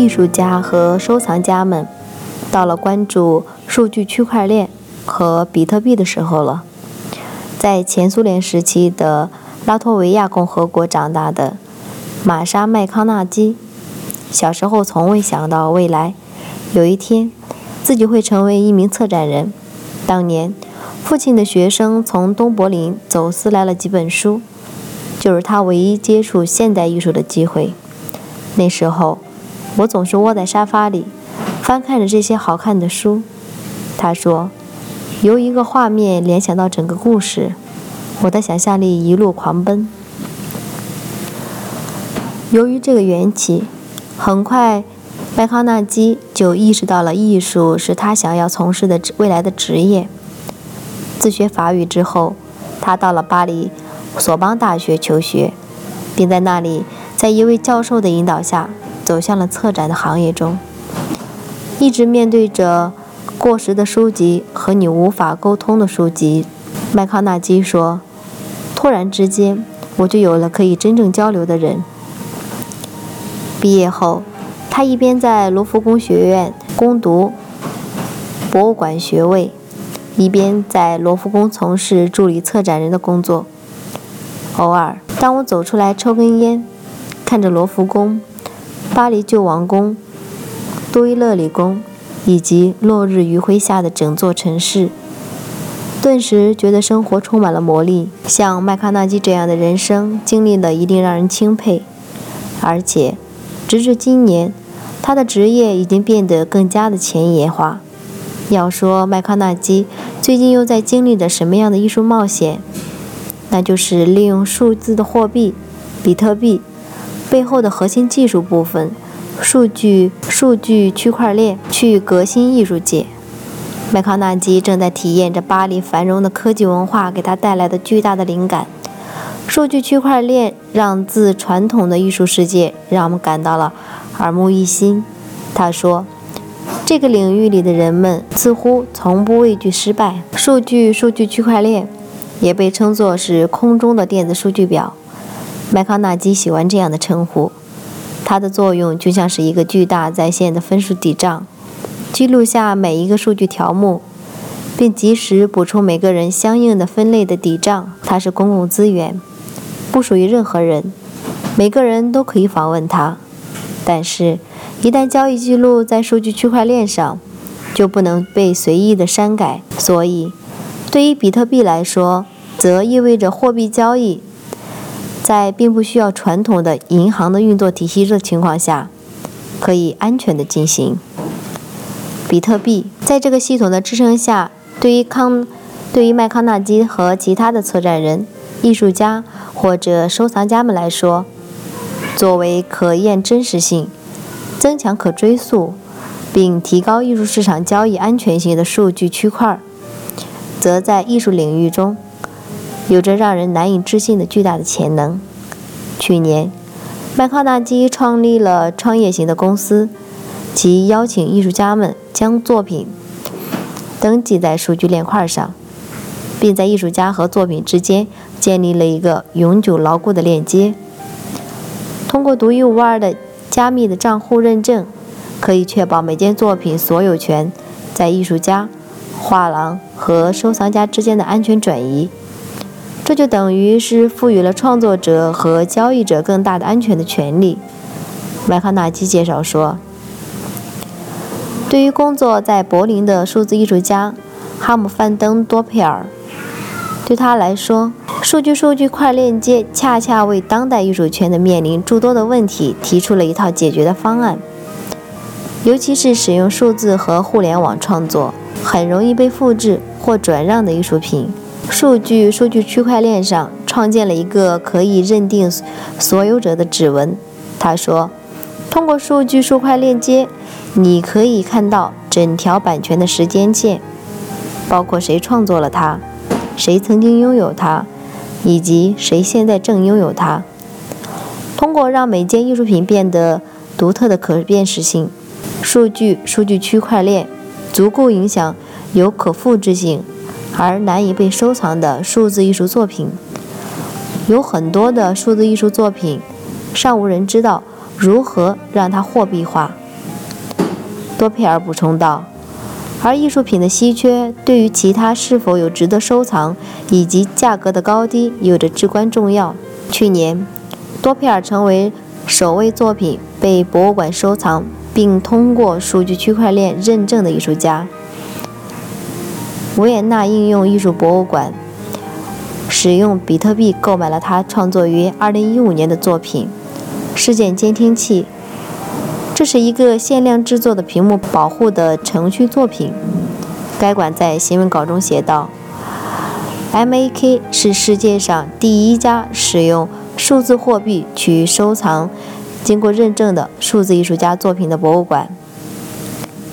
艺术家和收藏家们到了关注数据区块链和比特币的时候了。在前苏联时期的拉脱维亚共和国长大的玛莎·麦康纳基，小时候从未想到未来有一天自己会成为一名策展人。当年，父亲的学生从东柏林走私来了几本书，就是他唯一接触现代艺术的机会。那时候。我总是窝在沙发里，翻看着这些好看的书。他说：“由一个画面联想到整个故事，我的想象力一路狂奔。”由于这个缘起，很快麦康纳基就意识到了艺术是他想要从事的未来的职业。自学法语之后，他到了巴黎索邦大学求学，并在那里在一位教授的引导下。走向了策展的行业中，一直面对着过时的书籍和你无法沟通的书籍。麦康纳基说：“突然之间，我就有了可以真正交流的人。”毕业后，他一边在罗浮宫学院攻读博物馆学位，一边在罗浮宫从事助理策展人的工作。偶尔，当我走出来抽根烟，看着罗浮宫。巴黎旧王宫、杜伊勒里宫，以及落日余晖下的整座城市，顿时觉得生活充满了魔力。像麦康纳基这样的人生经历了，一定让人钦佩。而且，直至今年，他的职业已经变得更加的前沿化。要说麦康纳基最近又在经历着什么样的艺术冒险，那就是利用数字的货币——比特币。背后的核心技术部分，数据数据区块链去革新艺术界。麦康纳基正在体验着巴黎繁荣的科技文化给他带来的巨大的灵感。数据区块链让自传统的艺术世界让我们感到了耳目一新。他说，这个领域里的人们似乎从不畏惧失败。数据数据区块链也被称作是空中的电子数据表。麦康纳基喜欢这样的称呼，它的作用就像是一个巨大在线的分数底账，记录下每一个数据条目，并及时补充每个人相应的分类的底账。它是公共资源，不属于任何人，每个人都可以访问它。但是，一旦交易记录在数据区块链上，就不能被随意的删改。所以，对于比特币来说，则意味着货币交易。在并不需要传统的银行的运作体系的情况下，可以安全的进行。比特币在这个系统的支撑下，对于康，对于麦康纳基和其他的策展人、艺术家或者收藏家们来说，作为可验真实性、增强可追溯，并提高艺术市场交易安全性的数据区块，则在艺术领域中。有着让人难以置信的巨大的潜能。去年，麦康纳基创立了创业型的公司，即邀请艺术家们将作品登记在数据链块上，并在艺术家和作品之间建立了一个永久牢固的链接。通过独一无二的加密的账户认证，可以确保每件作品所有权在艺术家、画廊和收藏家之间的安全转移。这就等于是赋予了创作者和交易者更大的安全的权利。麦康纳基介绍说：“对于工作在柏林的数字艺术家哈姆范登多佩尔，对他来说，数据数据块链接恰恰为当代艺术圈的面临诸多的问题提出了一套解决的方案。尤其是使用数字和互联网创作很容易被复制或转让的艺术品。”数据数据区块链上创建了一个可以认定所有者的指纹。他说：“通过数据数块链接，你可以看到整条版权的时间线，包括谁创作了它，谁曾经拥有它，以及谁现在正拥有它。通过让每件艺术品变得独特的可辨识性，数据数据区块链足够影响有可复制性。”而难以被收藏的数字艺术作品，有很多的数字艺术作品，尚无人知道如何让它货币化。多佩尔补充道：“而艺术品的稀缺对于其他是否有值得收藏以及价格的高低有着至关重要。”去年，多佩尔成为首位作品被博物馆收藏并通过数据区块链认证的艺术家。维也纳应用艺术博物馆使用比特币购买了他创作于2015年的作品《事件监听器》。这是一个限量制作的屏幕保护的程序作品。该馆在新闻稿中写道：“MAK 是世界上第一家使用数字货币去收藏经过认证的数字艺术家作品的博物馆。”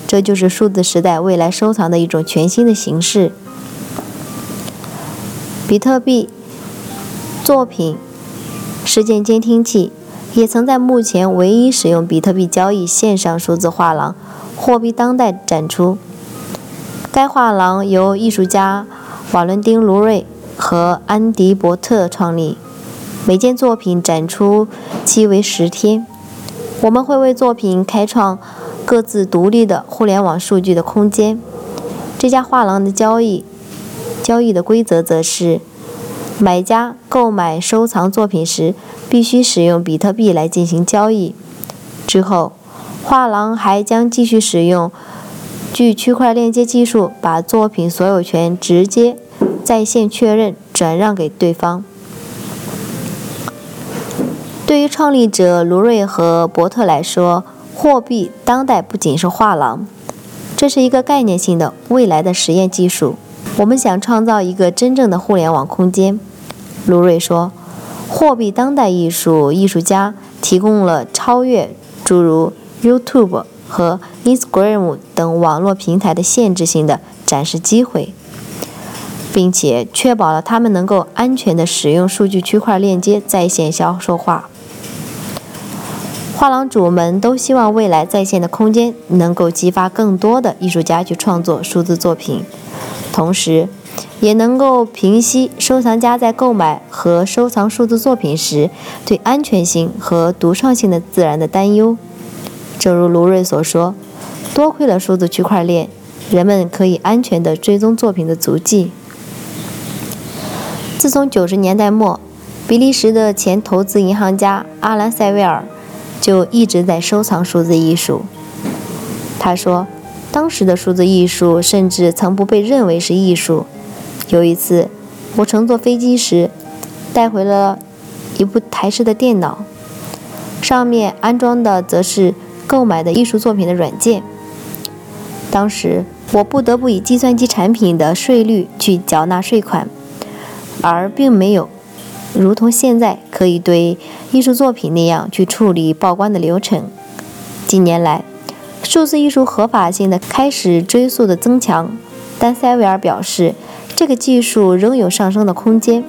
这就是数字时代未来收藏的一种全新的形式。比特币作品事件监听器也曾在目前唯一使用比特币交易线上数字画廊“货币当代”展出。该画廊由艺术家瓦伦丁·卢瑞和安迪·伯特创立，每件作品展出期为十天。我们会为作品开创。各自独立的互联网数据的空间。这家画廊的交易交易的规则则是：买家购买收藏作品时必须使用比特币来进行交易。之后，画廊还将继续使用据区块链接技术，把作品所有权直接在线确认转让给对方。对于创立者卢瑞和伯特来说，货币当代不仅是画廊，这是一个概念性的未来的实验技术。我们想创造一个真正的互联网空间，卢瑞说。货币当代艺术艺术家提供了超越诸如 YouTube 和 Instagram 等网络平台的限制性的展示机会，并且确保了他们能够安全地使用数据区块链接在线销售画。画廊主们都希望未来在线的空间能够激发更多的艺术家去创作数字作品，同时，也能够平息收藏家在购买和收藏数字作品时对安全性和独创性的自然的担忧。正如卢瑞所说，多亏了数字区块链，人们可以安全地追踪作品的足迹。自从九十年代末，比利时的前投资银行家阿兰·塞维尔。就一直在收藏数字艺术。他说，当时的数字艺术甚至曾不被认为是艺术。有一次，我乘坐飞机时，带回了一部台式的电脑，上面安装的则是购买的艺术作品的软件。当时，我不得不以计算机产品的税率去缴纳税款，而并没有。如同现在可以对艺术作品那样去处理报关的流程。近年来，数字艺术合法性的开始追溯的增强，但塞维尔表示，这个技术仍有上升的空间。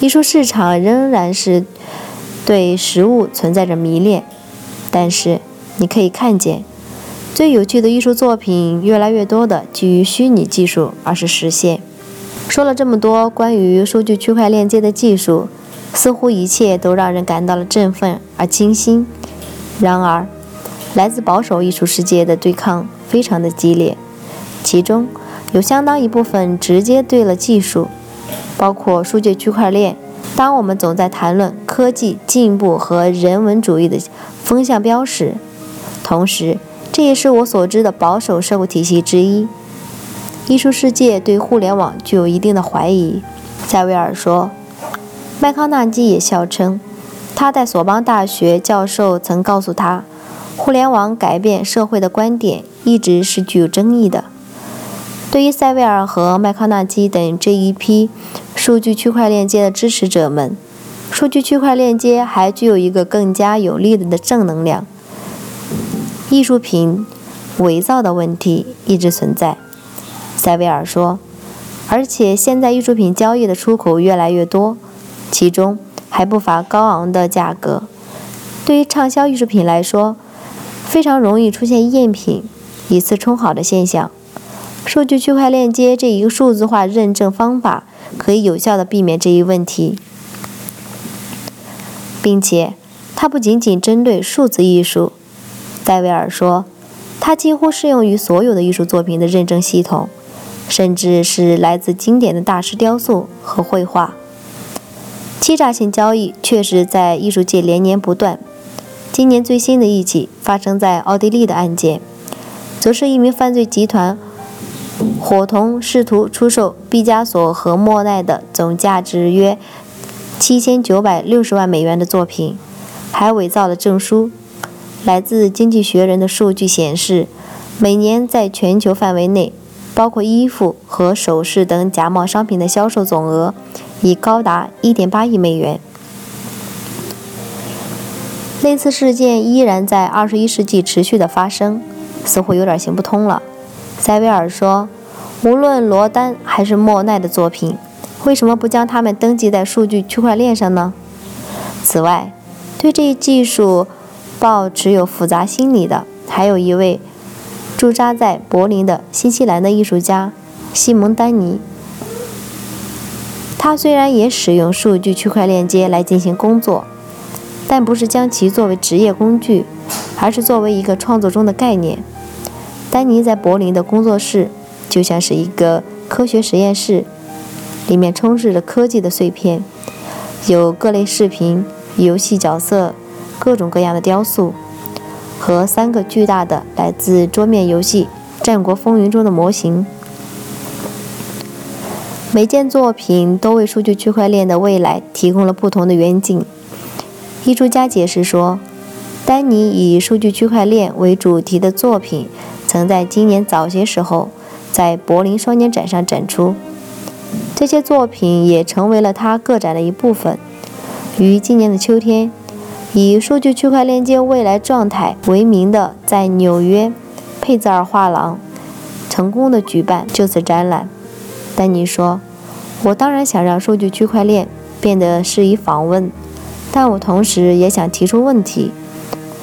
艺术市场仍然是对实物存在着迷恋，但是你可以看见，最有趣的艺术作品越来越多的基于虚拟技术而是实现。说了这么多关于数据区块链接的技术，似乎一切都让人感到了振奋而惊心。然而，来自保守艺术世界的对抗非常的激烈，其中有相当一部分直接对了技术，包括数据区块链。当我们总在谈论科技进步和人文主义的风向标时，同时这也是我所知的保守社会体系之一。艺术世界对互联网具有一定的怀疑，塞维尔说。麦康纳基也笑称，他在索邦大学教授曾告诉他，互联网改变社会的观点一直是具有争议的。对于塞维尔和麦康纳基等这一批数据区块链接的支持者们，数据区块链接还具有一个更加有力的正能量。艺术品伪造的问题一直存在，塞维尔说，而且现在艺术品交易的出口越来越多，其中还不乏高昂的价格。对于畅销艺术品来说，非常容易出现赝品、以次充好的现象。数据区块链接这一个数字化认证方法可以有效地避免这一问题，并且它不仅仅针对数字艺术。戴维尔说，它几乎适用于所有的艺术作品的认证系统，甚至是来自经典的大师雕塑和绘画。欺诈性交易确实在艺术界连年不断。今年最新的一起发生在奥地利的案件，则是一名犯罪集团伙同试图出售毕加索和莫奈的总价值约七千九百六十万美元的作品，还伪造了证书。来自《经济学人》的数据显示，每年在全球范围内，包括衣服和首饰等假冒商品的销售总额已高达1.8亿美元。类似事件依然在21世纪持续的发生，似乎有点行不通了。塞维尔说：“无论罗丹还是莫奈的作品，为什么不将它们登记在数据区块链上呢？”此外，对这一技术，抱持有复杂心理的，还有一位驻扎在柏林的新西兰的艺术家西蒙·丹尼。他虽然也使用数据区块链接来进行工作，但不是将其作为职业工具，而是作为一个创作中的概念。丹尼在柏林的工作室就像是一个科学实验室，里面充斥着科技的碎片，有各类视频、游戏角色。各种各样的雕塑和三个巨大的来自桌面游戏《战国风云》中的模型，每件作品都为数据区块链的未来提供了不同的远景。艺术家解释说，丹尼以数据区块链为主题的作品曾在今年早些时候在柏林双年展上展出，这些作品也成为了他个展的一部分。于今年的秋天。以“数据区块链接未来状态”为名的，在纽约佩泽尔画廊成功的举办就此展览。丹尼说：“我当然想让数据区块链变得适宜访问，但我同时也想提出问题。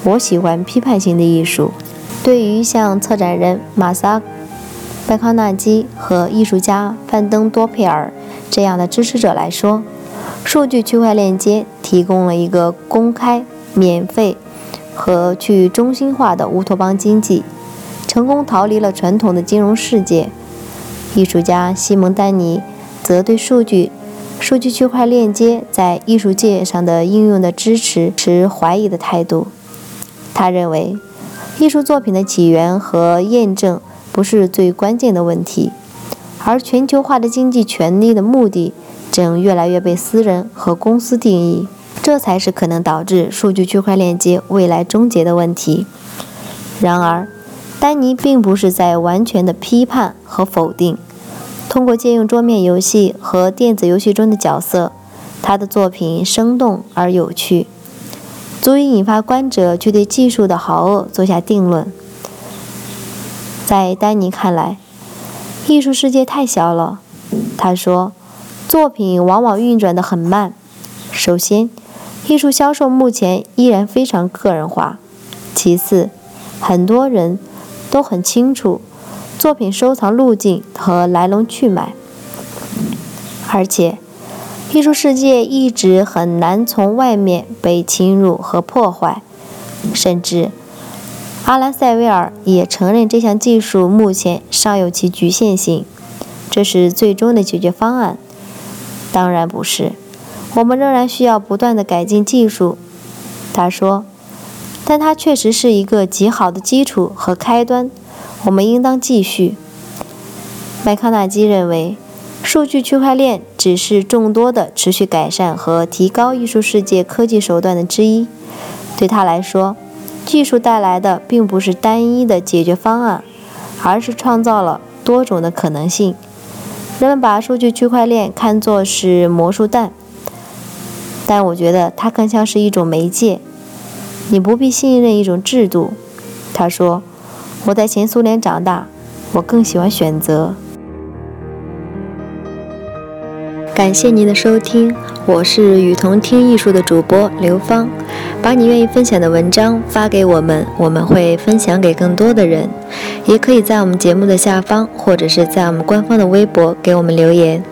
我喜欢批判性的艺术。对于像策展人马萨·拜康纳基和艺术家范登多佩尔这样的支持者来说。”数据区块链接提供了一个公开、免费和去中心化的乌托邦经济，成功逃离了传统的金融世界。艺术家西蒙·丹尼则对数据、数据区块链接在艺术界上的应用的支持持怀疑的态度。他认为，艺术作品的起源和验证不是最关键的问题，而全球化的经济权利的目的。正越来越被私人和公司定义，这才是可能导致数据区块链接未来终结的问题。然而，丹尼并不是在完全的批判和否定。通过借用桌面游戏和电子游戏中的角色，他的作品生动而有趣，足以引发观者去对技术的好恶做下定论。在丹尼看来，艺术世界太小了，他说。作品往往运转得很慢。首先，艺术销售目前依然非常个人化；其次，很多人都很清楚作品收藏路径和来龙去脉；而且，艺术世界一直很难从外面被侵入和破坏。甚至，阿兰·塞维尔也承认这项技术目前尚有其局限性。这是最终的解决方案。当然不是，我们仍然需要不断的改进技术，他说，但它确实是一个极好的基础和开端，我们应当继续。麦康纳基认为，数据区块链只是众多的持续改善和提高艺术世界科技手段的之一，对他来说，技术带来的并不是单一的解决方案，而是创造了多种的可能性。人们把数据区块链看作是魔术蛋，但我觉得它更像是一种媒介。你不必信任一种制度。他说：“我在前苏联长大，我更喜欢选择。”感谢您的收听，我是雨桐听艺术的主播刘芳。把你愿意分享的文章发给我们，我们会分享给更多的人。也可以在我们节目的下方，或者是在我们官方的微博给我们留言。